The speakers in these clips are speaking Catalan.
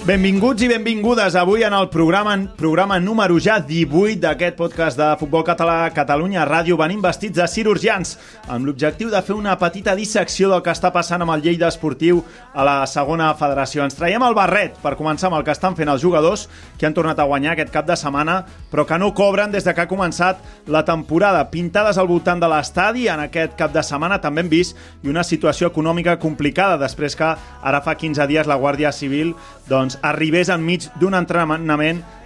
Benvinguts i benvingudes avui en el programa, programa número ja 18 d'aquest podcast de Futbol Català Catalunya Ràdio. Venim vestits de cirurgians amb l'objectiu de fer una petita dissecció del que està passant amb el Lleida Esportiu a la segona federació. Ens traiem el barret per començar amb el que estan fent els jugadors que han tornat a guanyar aquest cap de setmana però que no cobren des de que ha començat la temporada. Pintades al voltant de l'estadi en aquest cap de setmana també hem vist i una situació econòmica complicada després que ara fa 15 dies la Guàrdia Civil doncs, arribés enmig d'un entrenament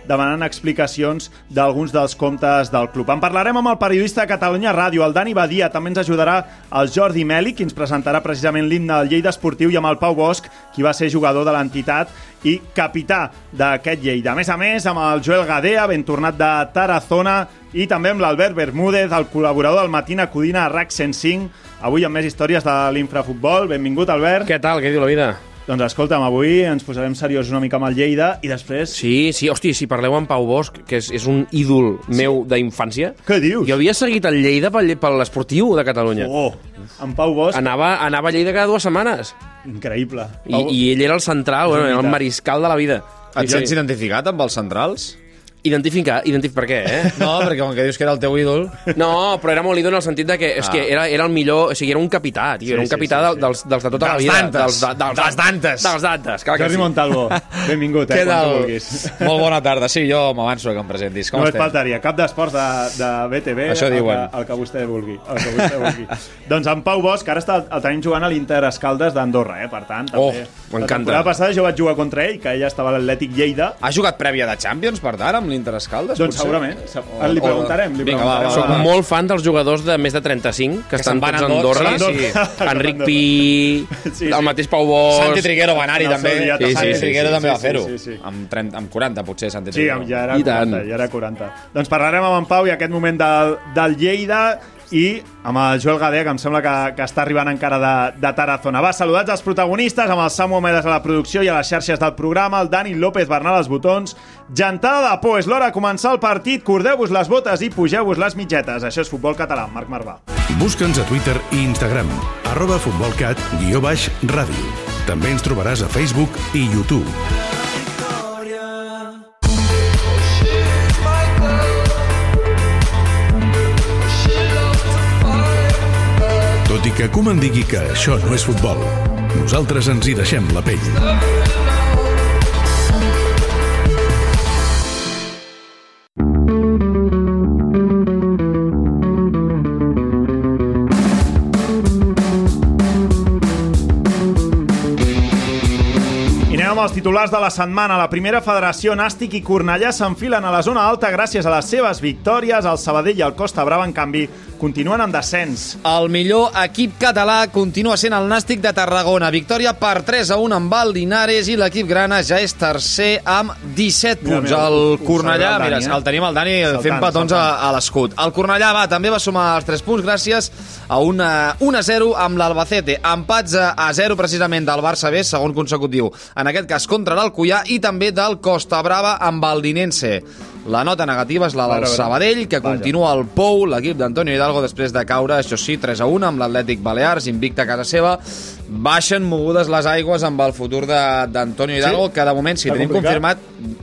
demanant explicacions d'alguns dels comptes del club. En parlarem amb el periodista de Catalunya Ràdio, el Dani Badia. També ens ajudarà el Jordi Meli, qui ens presentarà precisament l'himne del Lleida Esportiu, i amb el Pau Bosch, qui va ser jugador de l'entitat i capità d'aquest Lleida. A més a més, amb el Joel Gadea, ben tornat de Tarazona, i també amb l'Albert Bermúdez, el col·laborador del Matina Codina RAC 105. Avui amb més històries de l'infrafutbol. Benvingut, Albert. Què tal? Què diu la vida? Doncs escolta'm, avui ens posarem seriós una mica amb el Lleida i després... Sí, sí, hosti, si parleu amb Pau Bosch, que és, és un ídol meu d'infància... Què dius? Jo havia seguit el Lleida per, per l'esportiu de Catalunya. Oh, en Pau Bosch... Anava, anava a Lleida cada dues setmanes. Increïble. I, I ell era el central, bueno, era el mariscal de la vida. Et sents identificat amb els centrals? Identificar, identif per què, eh? No, perquè com que dius que era el teu ídol... No, però era molt ídol en el sentit de que, és Ah. que era, era el millor... O sigui, era un capità, tio. Sí, era un sí, capità sí, del- sí. Dels, dels de tota la Dels vida. d'antes. Dels, de- dels, Dels d'antes. Dels d'antes, clar que Jordi sí. Montalvo, benvingut, eh, Què quan tu tal? vulguis. Molt bona tarda. Sí, jo m'avanço que em presentis. Com no et estem? faltaria, cap d'esports de, de BTV, Això el, diuen. que, el que vostè vulgui. El que vostè vulgui. doncs en Pau Bosch, que ara està, el tenim jugant a l'Inter Escaldes d'Andorra, eh? per tant, també. Oh, m'encanta. La temporada passada jo vaig jugar contra ell, que ella estava a l'Atlètic Lleida, Ha jugat prèvia de Champions, per tant, amb l'Inter Escaldes? doncs potser? segurament. O- li preguntarem, li Vinga, va, preguntarem. va, Soc va. molt fan dels jugadors de més de 35, que, estan se'n van tots a Andorra. Sí, sí. Enric Pi, Sí, sí. el mateix Pau Bosch... Santi Triguero va anar-hi també. dia, sí, Santi sí, Triguero sí, també sí, va fer-ho. sí, sí, sí. Amb, 30, amb 40, potser, Santi Sí, Triguero. ja era I 40, tant. ja era 40. Doncs parlarem amb en Pau i aquest moment del, del Lleida i amb el Joel Gadea, que em sembla que, que està arribant encara de, de Tarazona. Va, saludats als protagonistes, amb el Samu Omedes a la producció i a les xarxes del programa, el Dani López Bernal als botons. Gentada de por, és l'hora de començar el partit, cordeu-vos les botes i pugeu-vos les mitgetes. Això és Futbol Català, Marc Marvà. Busca'ns a Twitter i Instagram, arroba futbolcat, guió baix, ràdio. També ens trobaràs a Facebook i YouTube. Tot i que Koeman digui que això no és futbol, nosaltres ens hi deixem la pell. Els titulars de la setmana. La primera federació, Nàstic i Cornellà s'enfilen a la zona alta gràcies a les seves victòries. El Sabadell i el Costa Brava, en canvi, continuen en descens. El millor equip català continua sent el Nàstic de Tarragona. Victòria per 3 a 1 amb el Linares i l'equip grana ja és tercer amb 17 Mira, punts. mira, ho- el Cornellà, el mira, Dani, eh? el tenim el Dani Saltant, fent petons a, saltant. a l'escut. El Cornellà va, també va sumar els 3 punts gràcies a una 1 a 0 amb l'Albacete. Empats a, a 0 precisament del Barça B, segon consecutiu. En aquest cas contra l'Alcoyà i també del Costa Brava amb el Dinense. La nota negativa és la del. Sabadell, que continua al Pou, l'equip d'Antonio Hidalgo, després de caure, això sí, 3 a 1 amb l'Atlètic Balears, invicta a casa seva. Baixen mogudes les aigües amb el futur d'Antonio Hidalgo, Sí? que de moment, si tenim complicat? confirmat,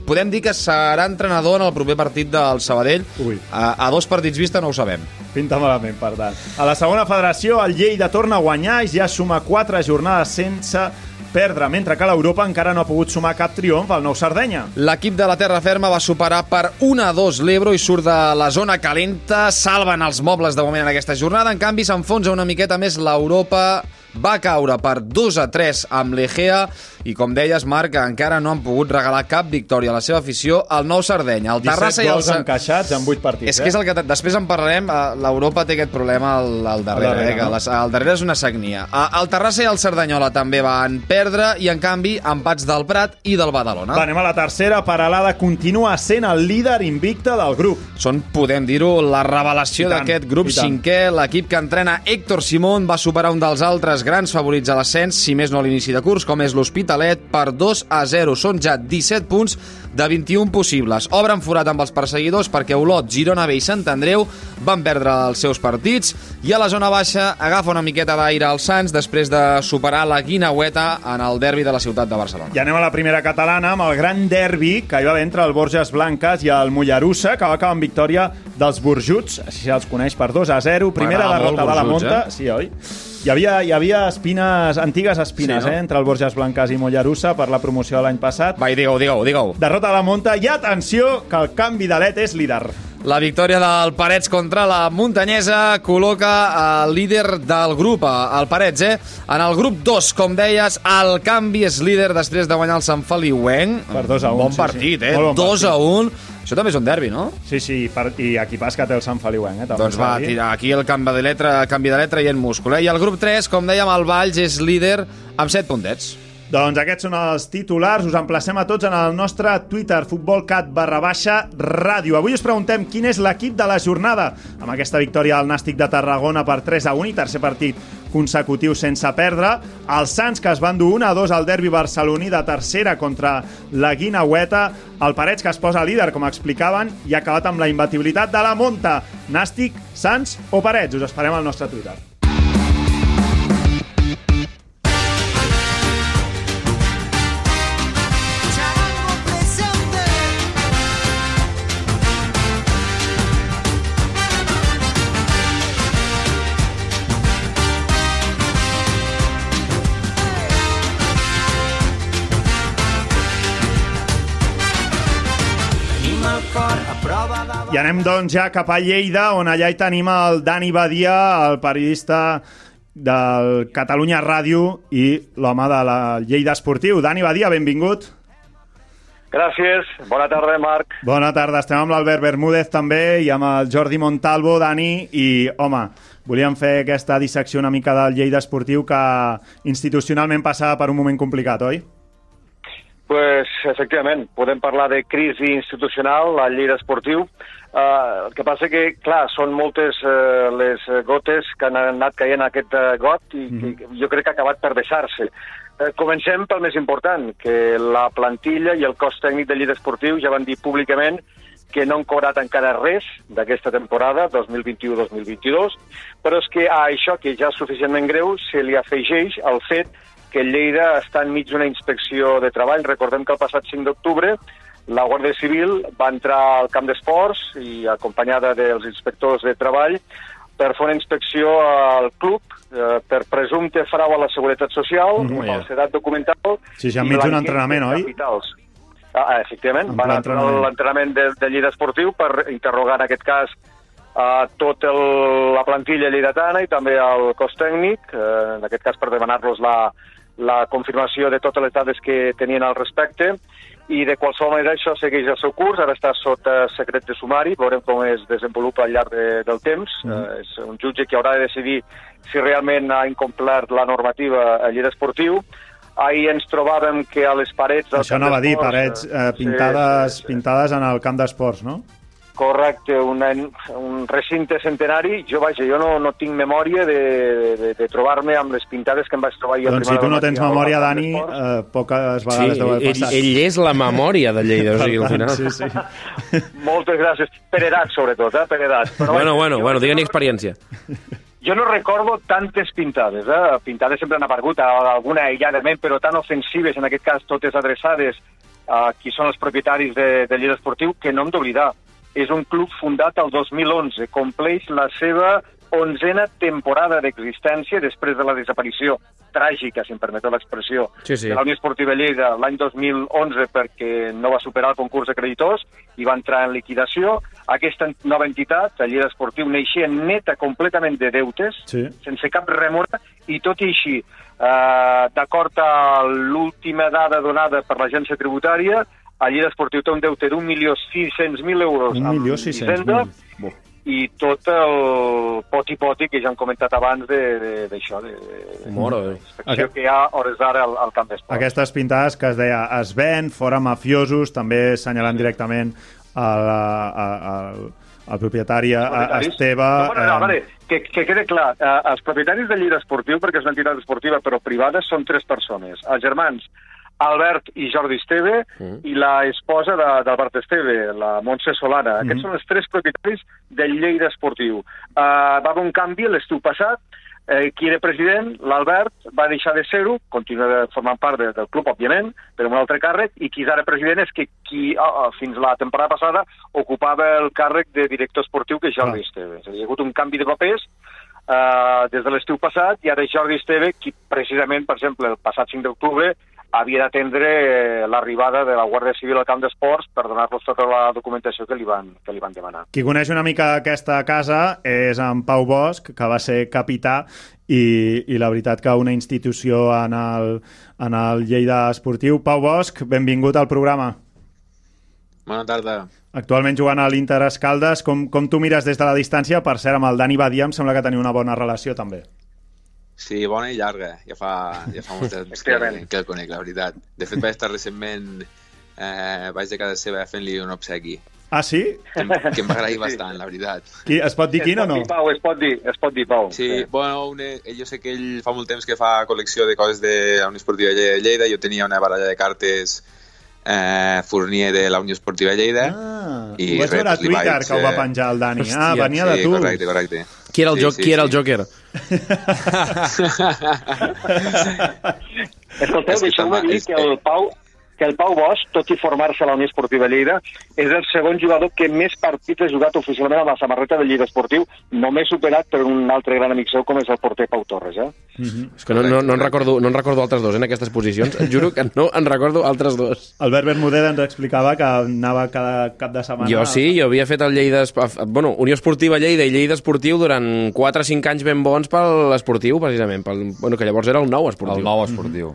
podem dir que serà entrenador en el proper partit del Sabadell. Ui. A, a dos partits vista no ho sabem. Pinta malament, per tant. A la segona federació, el Lleida torna a guanyar i ja suma 4 jornades sense perdre, mentre que l'Europa encara no ha pogut sumar cap triomf al Nou Sardenya. L'equip de la Terra Ferma va superar per 1 a 2 l'Ebro i surt de la zona calenta, salven els mobles de moment en aquesta jornada, en canvi s'enfonsa una miqueta més l'Europa. Va caure per 2 a 3 amb l'Egea i, com deies, Marc, encara no han pogut regalar cap victòria a la seva afició al Nou Sardenya. El 17 Terrassa i el... gols encaixats en 8 partits. és que és el que... Després en parlarem. eh, L'Europa té aquest problema al, al darrere, darrere, eh, que no? les, al darrere és una sagnia. Eh, El Terrassa i el Cerdanyola també van perdre i, en canvi, empats del Prat i del Badalona. Va, anem a la tercera. Paralada continua sent el líder invicte del grup. Són, podem dir-ho, la revelació d'aquest grup cinquè. L'equip que entrena Héctor Simón va superar un dels altres grans favorits a l'ascens, si més no a l'inici de curs, com és l'Hospitalet, per 2 a 0. Són ja 17 punts de 21 possibles. Obren forat amb els perseguidors perquè Olot, Girona B i Sant Andreu van perdre els seus partits i a la zona baixa agafa una miqueta d'aire al Sants després de superar la Guinaueta en el derbi de la ciutat de Barcelona. I anem a la primera catalana amb el gran derbi que hi va haver entre el Borges Blanques i el Mollerussa, que va acabar amb victòria dels Burjuts, així se'ls coneix per 2 a 0. Primera derrota de la Monta. eh? Sí, oi? Hi havia, hi havia espines, antigues espines Sí, no? eh, entre el Borges Blanques i Mollerussa per la promoció de l'any passat. Va, digue-ho, digue-ho, digue-ho. Derrota de la Monta i atenció que el canvi d'alet és líder. La victòria del Parets contra la Muntanyesa col·loca el líder del grup, el Parets, eh? En el grup 2, com deies, el canvi és líder després de guanyar el Sant Feliuenc. Per 2 a 1, Bon sí, partit, sí. eh? Molt bon 2 a 1. Això també és un derbi, no? Sí, sí, per, i equipàs que té el Sant Feliuenc. Eh, també Doncs va, tirar aquí el canvi de letra, canvi de letra i en múscul. Eh? I el grup 3, com dèiem, el Valls és líder amb 7 puntets. Doncs aquests són els titulars. Us emplacem a tots en el nostre Twitter, futbolcat barra baixa ràdio. Avui us preguntem quin és l'equip de la jornada. Amb aquesta victòria del Nàstic de Tarragona per 3 a 1 i tercer partit consecutiu sense perdre. Els Sants, que es van dur 1 a 2 al derbi barceloní de tercera contra la Guinaueta. El Parets, que es posa líder, com explicaven, i ha acabat amb la imbatibilitat de la Monta. Nàstic, Sants o Parets? Us esperem al nostre Twitter. Anem doncs ja cap a Lleida, on allà hi tenim el Dani Badia, el periodista del Catalunya Ràdio i l'home de la Lleida Esportiu. Dani Badia, benvingut. Gràcies. Bona tarda, Marc. Bona tarda, estem amb l'Albert Bermúdez també i amb el Jordi Montalvo, Dani, i home, volíem fer aquesta dissecció una mica del Lleida Esportiu que institucionalment passava per un moment complicat, oi? pues, efectivament, podem parlar de crisi institucional al Lleida Esportiu. Uh, el que passa que, clar, són moltes uh, les gotes que han anat caient en aquest uh, got i que jo crec que ha acabat per vessar-se. Uh, comencem pel més important, que la plantilla i el cos tècnic del Lleida Esportiu ja van dir públicament que no han cobrat encara res d'aquesta temporada, 2021-2022, però és que a això, que ja és suficientment greu, se li afegeix el fet que el Lleida està enmig d'una inspecció de treball. Recordem que el passat 5 d'octubre la Guàrdia Civil va entrar al camp d'esports i acompanyada dels inspectors de treball per fer una inspecció al club eh, per presumpte frau a la seguretat social, mm, ja. falsedat documental... Sí, i enmig d'un entrenament, oi? capitals. Ah, ah, efectivament, En van entrar a entrenament. l'entrenament de, de Lleida Esportiu per interrogar en aquest cas a tot el, la plantilla lleidatana i també al cos tècnic, eh, en aquest cas per demanar-los la, la confirmació de totes les dades que tenien al respecte i de qualsevol manera això segueix el seu curs, ara està sota secret de sumari, veurem com es desenvolupa al llarg de, del temps. Mm. Eh, és un jutge que haurà de decidir si realment ha incomplert la normativa a Lleida Esportiu. Ahir ens trobàvem que a les parets... del Això camp anava a dir, parets eh, eh, pintades, sí, sí, sí. pintades en el camp d'esports, no? Correcte, un, un recinte centenari. Jo, vaja, jo no, no tinc memòria de, de, de trobar-me amb les pintades que em vaig trobar ahir Doncs si tu no tens memòria, Dani, eh, poques Sí, vegades deu haver ell, passat. ell és la memòria de Lleida, o sigui, al final... Sí, sí. Moltes gràcies. Per edat, sobretot, eh? Per edat. Però, Bueno, bueno, jo- bueno, digue-n'hi experiència. Jo no recordo tantes pintades, eh? Pintades sempre han aparegut, alguna aïlladament, però tan ofensives, en aquest cas totes adreçades a qui són els propietaris de, de Lleida Esportiu, que no hem d'oblidar. És un club fundat el 2011, compleix la seva onzena temporada d'existència després de la desaparició tràgica, si em permeteu l'expressió, Sí, sí. de la Unió Esportiva Lleida l'any 2011 perquè no va superar el concurs de creditors i va entrar en liquidació. aquesta nova entitat, el Lleida Esportiu, neixia neta completament de deutes, Sí. sense cap remora, i tot i així, eh, d'acord a l'última dada donada per l'agència tributària, el Lleida Esportiu té un deute d'un milió sis-cents mil euros Un milió sis-cents Hisenda, mil. i tot el poti-poti que ja hem comentat abans de- de- d'això, de, de, de, de Déu. de, que hi ha a hores d'ara al, al camp d'esport. Aquestes pintades que es deia es ven, fora mafiosos, també assenyalant directament al, al, al propietari, a, a. Esteve... No, bueno, no, eh, vale, que, que quede clar, eh, els propietaris del Lleida Esportiu, perquè és una entitat esportiva però privada, són tres persones. Els germans Albert i Jordi Esteve Mm. i la esposa de- d'Albert Esteve, la Montse Solana. Mm. Aquests són els tres propietaris del Lleida Esportiu. Uh, va haver un canvi l'estiu passat, eh, qui era president, l'Albert, va deixar de ser-ho, continua formant part de, del club, òbviament, però amb un altre càrrec, i qui és ara president és que qui, oh, fins la temporada passada, ocupava el càrrec de director esportiu, que és Jordi Clar. Esteve. És dir, hi ha hagut un canvi de papers eh, des de l'estiu passat, i ara és Jordi Esteve, qui precisament, per exemple, el passat 5 d'octubre, havia d'atendre eh, l'arribada de la Guàrdia Civil al camp d'esports per donar-los tota la documentació que li van, que li van demanar. Qui coneix una mica aquesta casa és en Pau Bosch, que va ser capità i, i la veritat que una institució en el, en el Lleida Esportiu. Pau Bosch, benvingut al programa. Bona tarda. Actualment jugant a l'Inter Escaldes. Com, com tu mires des de la distància? Per cert, amb el Dani Badia em sembla que teniu una bona relació també. Sí, bona i llarga. Ja fa, ja fa molt temps que, que el conec, la veritat. De fet, vaig estar recentment... Eh, vaig de casa seva fent-li un obsequi, Ah, sí? que, que em va agrair bastant, la veritat. Qui, es pot dir quin o no? Pau, es pot dir, es pot dir, Pau. Sí, bueno, una, jo sé que ell fa molt temps que fa col·lecció de coses de la Unió Esportiva de Lleida. Jo tenia una baralla de cartes eh, Fournier de la Unió Esportiva de Lleida. Ah, I ho vaig veure a Twitter, vaig, que ho va penjar el Dani. ah, Hòstia, venia de sí, tu. correcte, correcte. Qui era el, Sí, joc, sí, qui era sí. el Joker? Escolteu, deixeu-me dir que- el Pau que el Pau Bosch, tot i formar-se a la Unió Esportiva Lleida, és el segon jugador que més partits ha jugat oficialment amb la samarreta del Lleida Esportiu, només superat per un altre gran amic seu com és el porter Pau Torres. Eh? És que no, no, no, en recordo, no en recordo altres dos eh, en aquestes posicions. Et juro que no en recordo altres dos. Albert Bermúdez ens explicava que anava cada cap de setmana... Jo sí, jo havia fet el Lleida... Bueno, Unió Esportiva Lleida i Lleida Esportiu durant 4 o 5 anys ben bons pel esportiu, precisament. Pel, bueno, que llavors era el nou esportiu. El nou esportiu.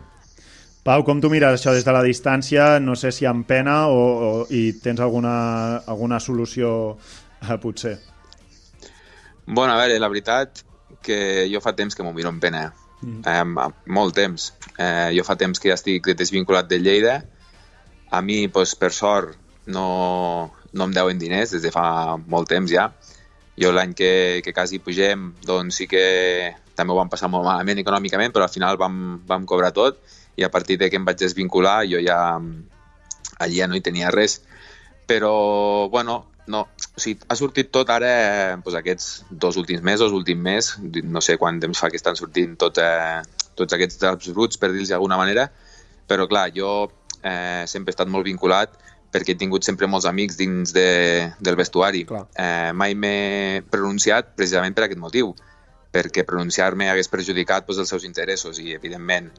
Pau, com tu mires això des de la distància? No sé si amb pena o, o i tens alguna, alguna solució, eh, potser. Bueno, a veure, la veritat que jo fa temps que m'ho miro amb pena. Mm. Eh, molt temps. Eh, jo fa temps que ja estic desvinculat de Lleida. A mi, doncs, per sort, no, no em deuen diners des de fa molt temps ja. Jo l'any que, que quasi pugem, doncs sí que també ho vam passar molt malament econòmicament, però al final vam, vam cobrar tot i a partir de que em vaig desvincular jo ja allí ja no hi tenia res. Però, bueno, no, o sigui, ha sortit tot ara, doncs aquests dos últims mesos, últim mes, no sé quant temps fa que estan sortint tot, eh, tots aquests draps bruts, per dir-los d'alguna manera, però clar, jo eh, sempre he estat molt vinculat perquè he tingut sempre molts amics dins de, del vestuari. Clar. Eh, mai m'he pronunciat precisament per aquest motiu, perquè pronunciar-me hagués perjudicat doncs, els seus interessos i, evidentment,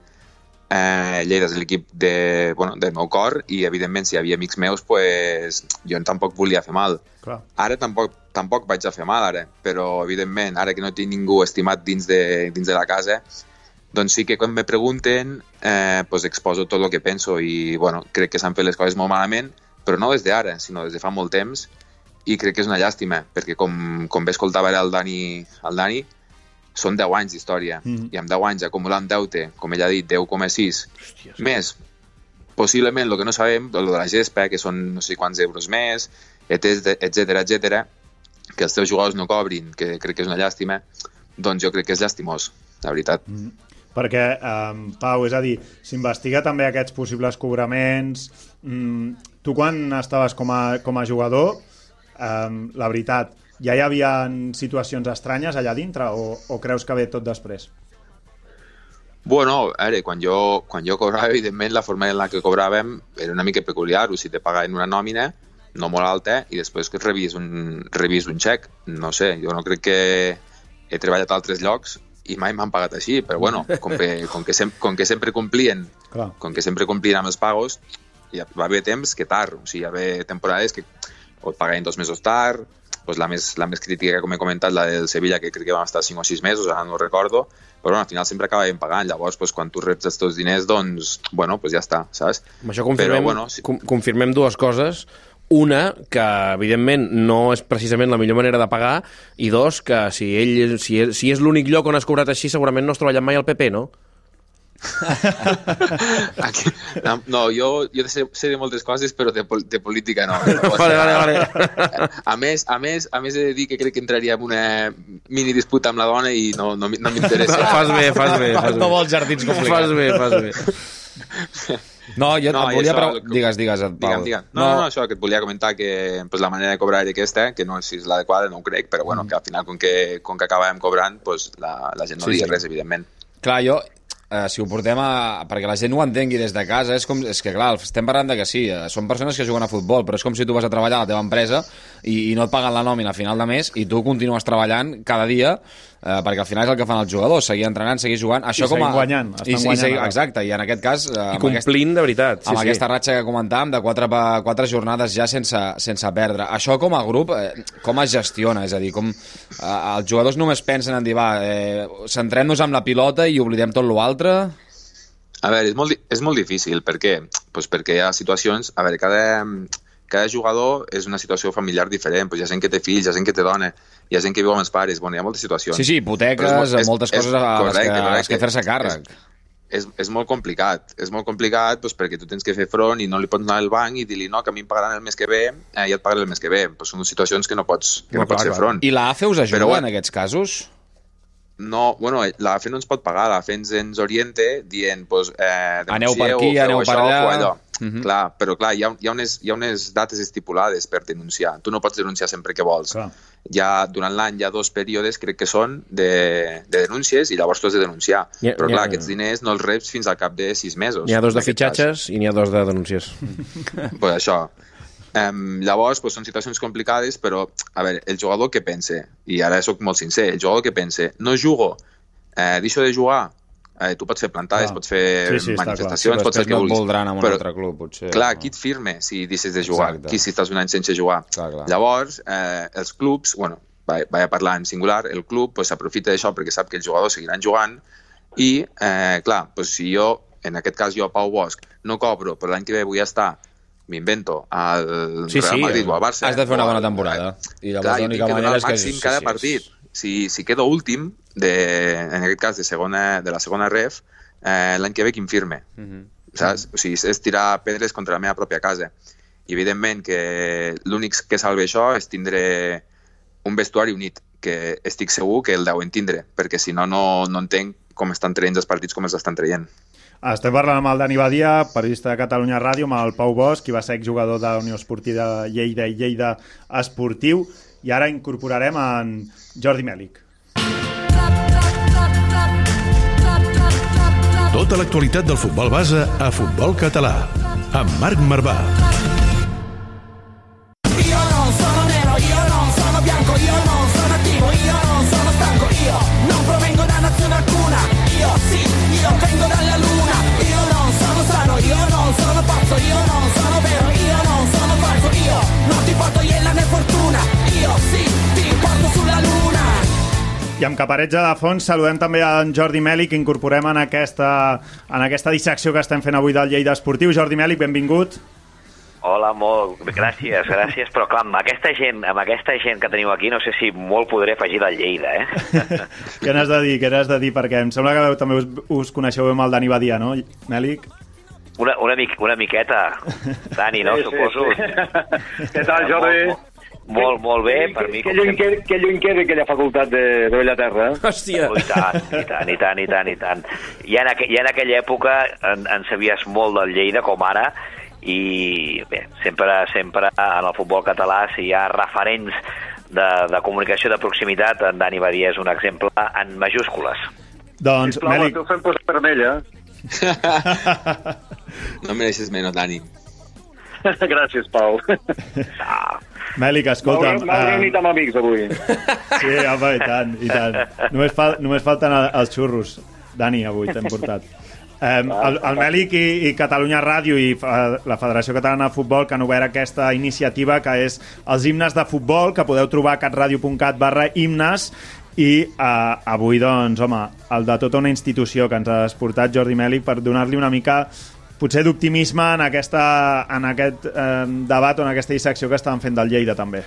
eh, Lleida és l'equip de, bueno, del meu cor i, evidentment, si hi havia amics meus, pues, jo tampoc volia fer mal. Clar. Ara tampoc, tampoc vaig a fer mal, ara, però, evidentment, ara que no tinc ningú estimat dins de, dins de la casa, doncs sí que quan me pregunten eh, pues exposo tot el que penso i bueno, crec que s'han fet les coses molt malament però no des d'ara, sinó des de fa molt temps i crec que és una llàstima perquè com, com bé escoltava el Dani, el Dani són 10 anys d'història Mhm. i amb 10 anys acumulant deute, com ell ha dit 10,6 més possiblement el que no sabem, el de la gespa que són no sé quants euros més etc etc etc que els teus jugadors no cobrin, que crec que és una llàstima doncs jo crec que és llastimós la veritat. Perquè, um, Pau, és a dir, s'investiga també aquests possibles cobraments. Mm, tu quan estaves com a, com a jugador, um, la veritat, ja hi havia situacions estranyes allà dintre o, o creus que ve tot després? Bueno, a veure, quan jo, quan jo cobrava, evidentment, la forma en la que cobràvem era una mica peculiar, o sigui, te pagaven una nòmina, no molt alta, i després que rebis un, rebis un xec. No sé, jo no crec que he treballat a altres llocs i mai m'han pagat així, però bueno, com que, com que, sem com que sempre complien Clar. com que sempre complien amb els pagos, hi va haver temps que tard, o sigui, hi va haver temporades que o et pagaven dos mesos tard, pues la, més, la més crítica, com he comentat, la del Sevilla, que crec que vam estar 5 o 6 mesos, ara no ho recordo, però bueno, al final sempre acabàvem pagant. Llavors, pues, quan tu reps els teus diners, doncs, bueno, pues ja està, saps? Amb això confirmem, Però, bueno, com, confirmem dues coses. Una, que evidentment no és precisament la millor manera de pagar, i dos, que si ell si és, si és l'únic lloc on has cobrat així, segurament no has treballat mai al PP, no? Aquí, no, jo, jo sé, sé de moltes coses, però de, pol- de política no. Vale, vale, vale. A més, a més, a més he de dir que crec que entraria en una mini disputa amb la dona i no, no, no m'interessa. fas bé, fas bé. Fas bé. No vols jardins complicats. Fas bé, fas bé. No, jo No, et volia... això, Preu... Digues, digues, Pau. Digue'm, digue'm. No, no, no, això que et volia comentar que pues, la manera de cobrar era aquesta, que no sé si és l'adequada, no ho crec, però bueno, que al final, com que, com que acabàvem cobrant, pues, la, la gent no Sí, sí, sí. res, evidentment. Clar, jo, eh, si ho portem a... perquè la gent ho entengui des de casa, és, com, és que clar, estem parlant de que sí, eh, són persones que juguen a futbol, però és com si tu vas a treballar a la teva empresa i, i no et paguen la nòmina a final de mes i tu continues treballant cada dia eh, perquè al final és el que fan els jugadors, seguir entrenant, seguir jugant. Això I com a... seguir guanyant, estan I, i guanyant seguir, ara. exacte, i en aquest cas... Eh, I amb aquest- complint de veritat. Sí, amb sí. aquesta ratxa que comentàvem de quatre, quatre jornades ja sense, sense perdre. Això com a grup, eh, com es gestiona? És a dir, com eh, els jugadors només pensen en dir, va, eh, centrem-nos en la pilota i oblidem tot l'altre? A veure, és molt, és molt difícil. Per què? Pues perquè hi ha situacions... A veure, cada, cada jugador és una situació familiar diferent. Pues hi ha gent que té fills, hi ha gent que té dona, hi ha gent que viu amb els pares. Bueno, hi ha moltes situacions. Sí, sí, hipoteques, és molt- moltes és- coses a les correcte, que, a les correcte. que fer-se càrrec. És, és molt complicat. És molt complicat pues, perquè tu tens que fer front i no li pots anar al banc i dir-li no, que a mi em pagaran el mes que ve eh, i et pagaré el mes que ve. Pues són situacions que no pots, que no, No, pots clar, fer clar. front. I la AFE us ajuda Però en aquests casos? No, bueno, la FE no ens pot pagar, la FE ens, ens oriente dient, pues, eh, Aneu per aquí, feu aneu per allà. allò. Mhm. Clar, però clar, hi ha, hi, ha unes, hi ha unes dates estipulades per denunciar. Tu no pots denunciar sempre que vols. Clar. Ha, durant l'any hi ha dos períodes, crec que són, de, de denúncies i llavors tu has de denunciar. Ha- però hi ha- clar, aquests diners no els reps fins al cap de sis mesos. N'hi ha dos de aquest cas. fitxatges i n'hi ha dos de denúncies. pues això. Um, llavors, pues, són situacions complicades, però, a veure, el jugador que pense, i ara sóc molt sincer, el jugador que pense, no jugo, eh, deixo de jugar, eh, tu pots fer plantades, Clar. pots fer Sí, sí, manifestacions, Però pots fer el que vulguis. voldran en un però, altre club, potser. Clar, no? qui et firme si deixes de jugar? Exacte. Qui si estàs un any sense jugar? Clar, clar. Llavors, eh, els clubs, bueno, vaig, a parlar en singular, el club pues, s'aprofita d'això perquè sap que els jugadors seguiran jugant i, eh, clar, pues, si jo, en aquest cas jo, Pau Bosch, no cobro, però l'any que ve vull estar m'invento al Sí, Real sí, Madrid o al Barça Has de fer una bona temporada. I llavors Clar, l'única manera és que... màxim sí, cada sí, partit. sí. Si, si quedo últim, de, en aquest cas de, segona, de la segona ref, eh, l'any que ve qui em firme. Mhm. Saps? O sigui, és tirar pedres contra la meva pròpia casa. I evidentment que l'únic que salve això és tindre un vestuari unit, que estic segur que el deuen tindre, perquè si no, no, no entenc com estan traient els partits com els estan traient. Estem parlant amb el Dani Badia, periodista de Catalunya Ràdio, amb el Pau Bosch, qui va ser exjugador de la Unió Esportiva Lleida i Lleida Esportiu, i ara incorporarem en Jordi Mèlic. Tota l'actualitat del futbol base a Futbol Català. Amb Marc Marvà. I amb caparetja de fons saludem també a en Jordi Mèlic, que incorporem en aquesta, en aquesta dissecció que estem fent avui del Lleida Esportiu. Jordi Mèlic, benvingut. Hola, molt, gràcies, gràcies, però clar, amb aquesta gent, amb aquesta gent que teniu aquí, no sé si molt podré afegir del Lleida, eh? Què n'has de dir? Què n'has de dir? Perquè em sembla que també us, us coneixeu amb el Dani Badia, no, Mèlic? Una, una, mic, una miqueta, Dani, no? Sí, sí, Suposo. sí. Què tal, Jordi? Molt, molt, molt bé, per mi, Que lluny, que, que lluny queda aquella facultat de, de Bellaterra. eh? Hòstia! Oh, I tant, i tant, i tant, i tant, i tant. Ja en, aqu ja en aquella època en, en sabies molt del Lleida, com ara, i bé, sempre, sempre en el futbol català, si hi ha referents de, de comunicació de proximitat, en Dani Badia és un exemple en majúscules. Doncs, Sisplau, Mèlic, tu fem posar vermella. No mereixes menys, Dani. Gràcies, Pau. Ah, Mèlic, escolta'm... M'heu reunit eh, amb amics avui. sí, home, i tant, i tant. Només, fal només falten el- els xurros. Dani, avui t'hem portat. Eh, el, el Mèlic i, i Catalunya Ràdio i fa, la Federació Catalana de Futbol que han obert aquesta iniciativa que és els himnes de futbol que podeu trobar a catradio.cat barra himnes i eh, avui, doncs, home, el de tota una institució que ens has portat, Jordi Mèlic, per donar-li una mica potser d'optimisme en, aquesta, en aquest eh, debat o en aquesta dissecció que estàvem fent del Lleida, també.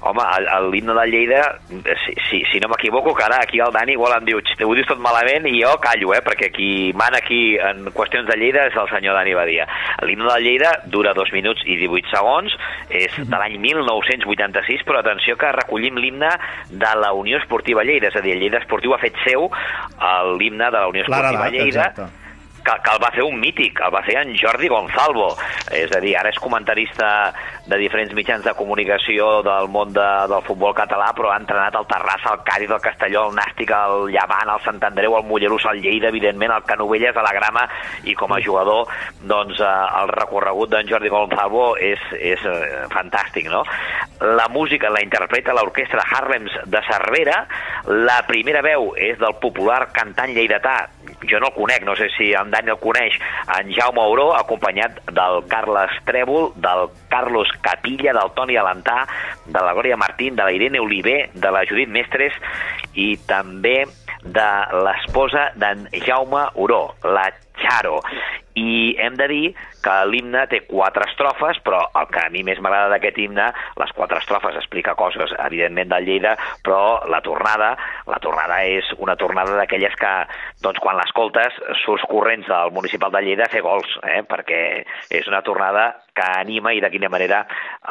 Home, el- l'himne del Lleida, si, si, si no m'equivoco, que ara aquí el Dani igual em diu, "Xt, ho dius tot malament i jo callo, eh, perquè qui mana aquí en qüestions de Lleida és el senyor Dani Badia. L'himne del Lleida dura 2 minuts i 18 segons, és de l'any 1986, però atenció que recollim l'himne de la Unió Esportiva Lleida, és a dir, el Lleida Esportiu ha fet seu eh, l'himne de la Unió Esportiva Lleida, exacte. Que, que el va fer un mític, el va fer en Jordi Gonzalvo. És a dir, ara és comentarista de diferents mitjans de comunicació del món de, del futbol català, però ha entrenat al Terrassa, al Cádiz, al Castelló, al Nàstic, al Llevant, al Sant Andreu, al Mollerús, al Lleida, evidentment, al Canovelles, a la Grama, i com a jugador, doncs, eh, el recorregut d'en Jordi Gonzalvo és, és eh, fantàstic, no? La música la interpreta l'orquestra Harlems de Cervera, la primera veu és del popular cantant lleidatà jo no el conec, no sé si en Dani el coneix, en Jaume Auró, acompanyat del Carles Trèvol, del Carlos Capilla, del Toni Alentà, de la Glòria Martín, de la Irene Oliver, de la Judit Mestres i també de l'esposa d'en Jaume Auró, la Charo. I hem de dir que l'himne té quatre estrofes, però el que a mi més m'agrada d'aquest himne, les quatre estrofes explica coses, evidentment, del Lleida, però la tornada, la tornada és una tornada d'aquelles que, doncs, quan l'escoltes, surts corrents del municipal de Lleida a fer gols, eh? perquè és una tornada que anima i de quina manera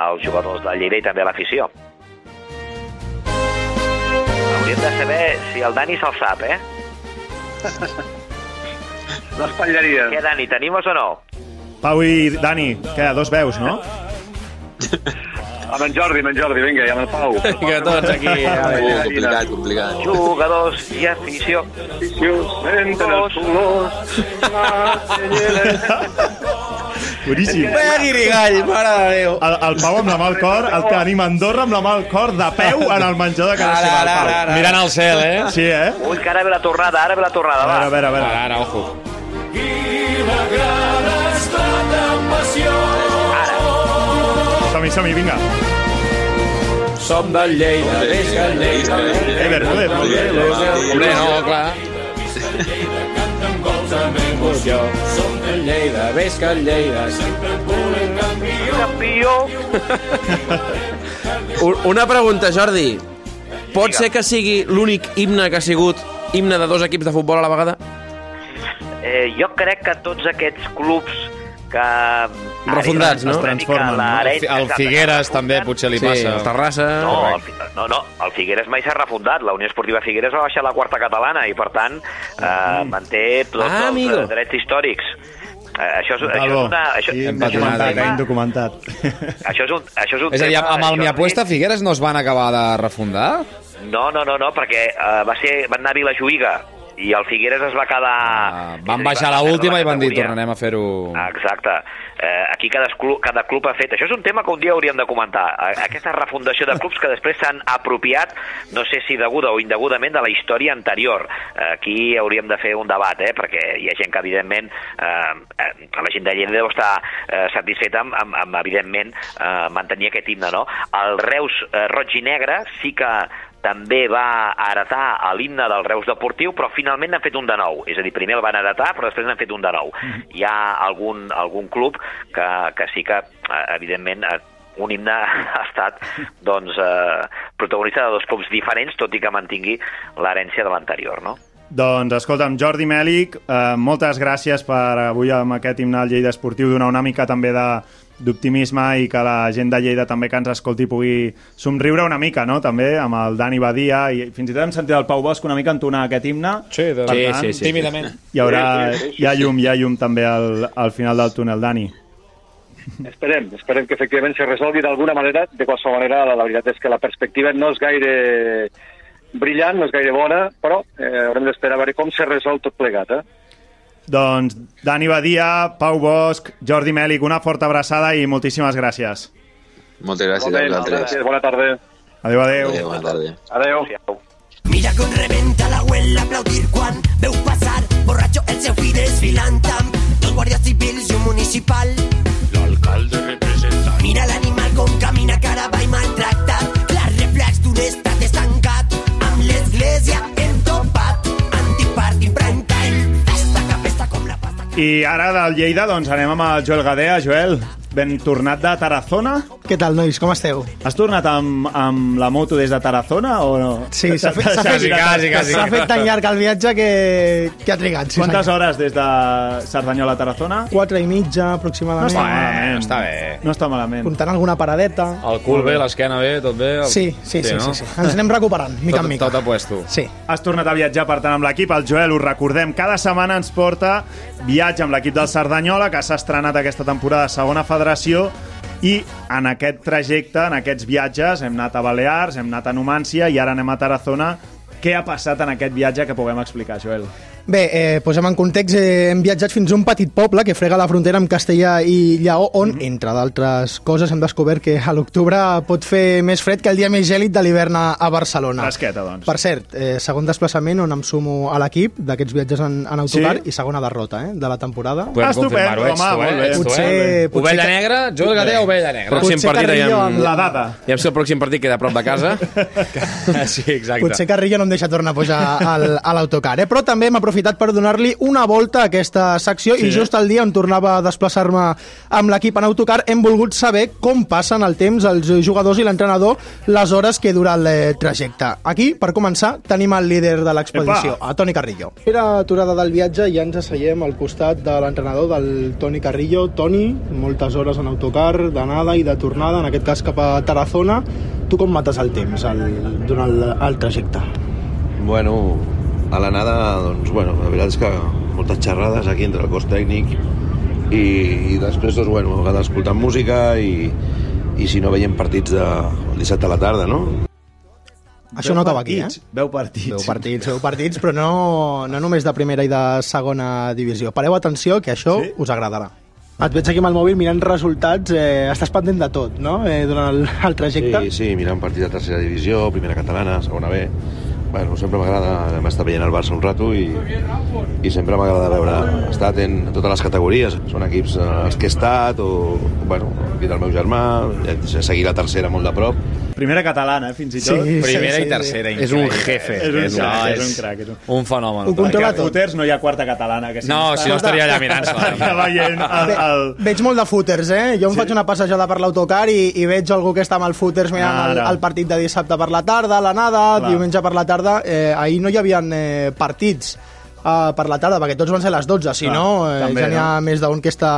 els jugadors del Lleida i també l'afició. Hauríem de saber si el Dani se'l sap, eh? No espatllaria. Què, Dani, t'animes o no? Pau i Dani, què, dos veus, no? Amb en Jordi, amb en Jordi, vinga, i amb el Pau. Que tots aquí... Uh, complicat, complicat. Jugadors i afició. Senten els colors. Boníssim. Guirigall, mare de Déu. El, el Pau amb la mà al cor, el que anima Andorra amb la mà al cor, de peu en el menjador de casa seva, el Pau. Mirant al cel, eh? Sí, eh? Ui, que ara ve la tornada, ara ve la tornada, A va. veure, a veure, a veure. Ara, ara, ojo. Som-hi, som-hi, vinga. Som del Lleida, ves que el Lleida... Eh, Bermúdez, molt bé. Hombre, no, clar. Som del Lleida, ves que el Lleida... Campió. U- Una pregunta, Jordi. Pot ser que sigui l'únic himne que ha sigut himne de dos equips de futbol a la vegada? Eh, jo crec que tots aquests clubs que... Refundats, no? Es transformen, no? El, el Figueres també potser li Sí, passa. el Terrassa... No, el, no, no, el Figueres mai s'ha refundat. La Unió Esportiva Figueres va baixar a la quarta catalana i, per tant, eh, manté tots Ah, els amigo. eh, drets històrics. Eh, això, és, això és una... Això, sí, Empatinada, indocumentat, vinga. eh, indocumentat. això és un, això és un És a dir, amb el. Mi Apuesta Figueres no es van acabar de refundar? No, no, no, no perquè uh, va ser, van anar a Vilajuïga i el Figueres es va quedar... Ah, van baixar l'última i van dir tornarem a fer-ho... Exacte. Eh, aquí cada club, cada club ha fet... Això és un tema que un dia hauríem de comentar. Aquesta refundació de clubs que després s'han apropiat, no sé si deguda o indegudament, de la història anterior. Eh, aquí hauríem de fer un debat, eh, perquè hi ha gent que, evidentment, eh, eh, la gent de Lleida deu estar eh, satisfeta amb, amb, amb evidentment, eh, mantenir aquest himne, no? El Reus eh, roig i negre sí que també va heretar l'himne del Reus Deportiu, però finalment n'han fet un de nou. És a dir, primer el van heretar, però després n'han fet un de nou. Hi ha algun, algun club que, que sí que, eh, evidentment, eh, un himne ha estat doncs, eh, protagonista de dos clubs diferents, tot i que mantingui l'herència de l'anterior, no? Doncs, escolta'm, Jordi Mèlic, eh, moltes gràcies per avui amb aquest himne al Lleida Esportiu donar una mica també de d'optimisme i que la gent de Lleida també que ens escolti pugui somriure una mica, no?, també, amb el Dani Badia i fins i tot hem sentit el Pau Bosch una mica entonar aquest himne. Sí, de... Sí, tant, sí, sí. tímidament. Hi haurà, Sí, sí, sí, hi ha llum, hi ha llum també al, al final del túnel, Dani. Esperem, esperem que efectivament se resolgui d'alguna manera. De qualsevol manera, la, la veritat és que la perspectiva no és gaire brillant, no és gaire bona, però eh, haurem d'esperar a veure com se resol tot plegat. Eh? Doncs Dani Badia, Pau Bosch, Jordi Mèlic, una forta abraçada i moltíssimes gràcies. Moltes gràcies a vosaltres. gràcies, bona tarda. Adéu, adéu. Adéu, bona tarda. Adéu. Mira con reventa la abuela aplaudir quan veu passar borratxo el seu fill desfilant municipal. L'alcalde representant. Mira l'animal com camina, cara va i maltractat. Clar reflex d'un estat estancat. Amb l'església entopat. Antiparty prime time. Festa que festa com la pasta. I ara del Lleida doncs anem amb el Joel Gadea. Joel, ben tornat de Tarazona. Què tal, nois? Com esteu? Has tornat amb, amb la moto des de Tarazona o no? Sí, s'ha fet, s'ha fet, quasi, quasi. s'ha fet tan llarg el viatge que, que ha trigat. Sí, Quantes senyor. hores des de Cerdanyola a Tarazona? Quatre i mitja, No aproximadament. està malament. està bé. No està malament. Comptant alguna paradeta. El cul bé, l'esquena bé, tot bé? El... Sí, sí, sí, no? sí, sí. Ens anem recuperant, mica tot, en mica. Tot a puesto. Sí. Has tornat a viatjar, per tant, amb l'equip. El Joel, us recordem, cada setmana ens porta viatge amb l'equip del Cerdanyola, que s'ha estrenat aquesta temporada segona federació, i en aquest trajecte, en aquests viatges, hem anat a Balears, hem anat a Numància i ara anem a Tarazona. Què ha passat en aquest viatge que puguem explicar, Joel? Bé, eh, posem en context, eh, hem viatjat fins a un petit poble que frega la frontera amb Castellà i Lleó, on, Mhm. entre d'altres coses, hem descobert que a l'octubre pot fer més fred que el dia més gèlid de l'hivern a Barcelona. Fresqueta, doncs. Per cert, eh, segon desplaçament on em sumo a l'equip d'aquests viatges en, en autocar Sí? i segona derrota eh, de la temporada. Podem Estupendo, confirmar-ho, ets home, tu, molt eh? bé. Ets tu, Potser- eh? potser Ovella que- negra, Joel Gadea, ovella negra. Pròxim Potser partit Carrillo aviam... amb La data. Ja si el pròxim partit queda a prop de casa. Sí, exacte. Potser Carrillo no em deixa tornar a pujar al, a l'autocar, eh? però també hem aprofitat per donar-li una volta a aquesta secció sí. i just el dia on tornava a desplaçar-me amb l'equip en autocar hem volgut saber com passen el temps els jugadors i l'entrenador les hores que dura el trajecte. Aquí, per començar, tenim el líder de l'expedició, a Toni Carrillo. Era aturada del viatge i ja ens asseiem al costat de l'entrenador del Toni Carrillo. Toni, moltes hores en autocar, d'anada i de tornada, en aquest cas cap a Tarazona. Tu com mates el temps el, durant el, el trajecte? Bueno, a l'anada, doncs, bueno, la veritat és que moltes xerrades aquí entre el cos tècnic i, i després, doncs, bueno, a vegades escoltant música i, i si no veiem partits de, el dissabte a la tarda, no? Això no acaba aquí, eh? Veu partits. Veu partits, veu partits, però no, no només de primera i de segona divisió. Pareu atenció, que això sí? us agradarà. Et veig aquí amb el mòbil mirant resultats, eh, estàs pendent de tot, no?, eh, durant el, el trajecte. Sí, sí, mirant partits de tercera divisió, primera catalana, segona B. Bueno, sempre m'agrada, hem estat veient el Barça un rato i, i sempre m'agrada veure, estar atent a totes les categories. Són equips eh, els que he estat o, bueno, aquí del meu germà, he seguit la tercera molt de prop. Primera catalana, eh, fins i tot. Sí, Primera sí, i tercera. És un jefe. És un És un- crac, és és un crac. És un... Un fenomen. Ho controla tot. Footers no hi ha quarta catalana. Que si No, si no estaria allà mirant-se. Estaria veient el, Ve, el... veig molt de footers, eh? Jo em sí? faig una passejada per l'autocar i, i veig algú que està amb el footers mirant el, Ara. el partit de dissabte per la tarda, l'anada, Clar. diumenge per la tarda. Eh, ahir no hi havia eh, partits eh, per la tarda, perquè tots van ser a les 12, si Clar, no, eh, també, ja n'hi ha no? més d'un que està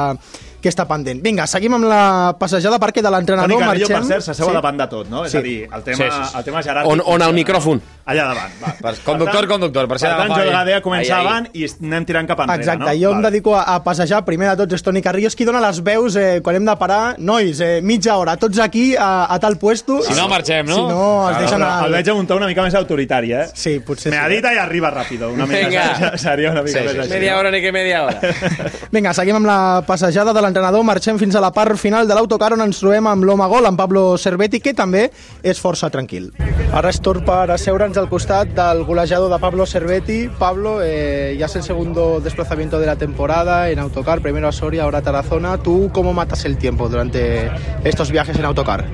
que està pendent. Vinga, seguim amb la passejada perquè de Toni l'entrenador Carrillo, marxem... per cert, s'asseu Sí. davant de tot, no? És Sí. a dir, el tema, Sí, sí, sí. el tema jeràrquic... On, on el micròfon. Allà davant, va. Per- conductor, conductor, per Per ser tant, Joel ahí. Gadea comença Ai, ai. avant i anem tirant cap enrere, Exacte, no? jo em Vale. dedico a, a passejar. Primer de tots és Toni Carrillo, és qui dona les veus eh, quan hem de parar. Nois, eh, mitja hora, tots aquí a, a tal puesto. Si no, marxem, no? Si no, es Però deixen... El al- veig amb un to una mica més autoritari, eh? Sí, potser Me sí. adita i arriba ràpido. Una mica, Vinga. seria una mica Sí, més sí, així. Media hora ni que media hora. Vinga, seguim amb la passejada de l'entrenador. Marxem fins a la part final de l'autocar on ens trobem amb l'home gol, en Pablo Cerveti, que també és força tranquil. Ara és torn per asseure'ns al costat del golejador de Pablo Cerveti. Pablo, eh, ya es el segundo desplazamiento de la temporada en autocar, primero a Soria, ahora a Tarazona. ¿Tú cómo matas el tiempo durante estos viajes en autocar?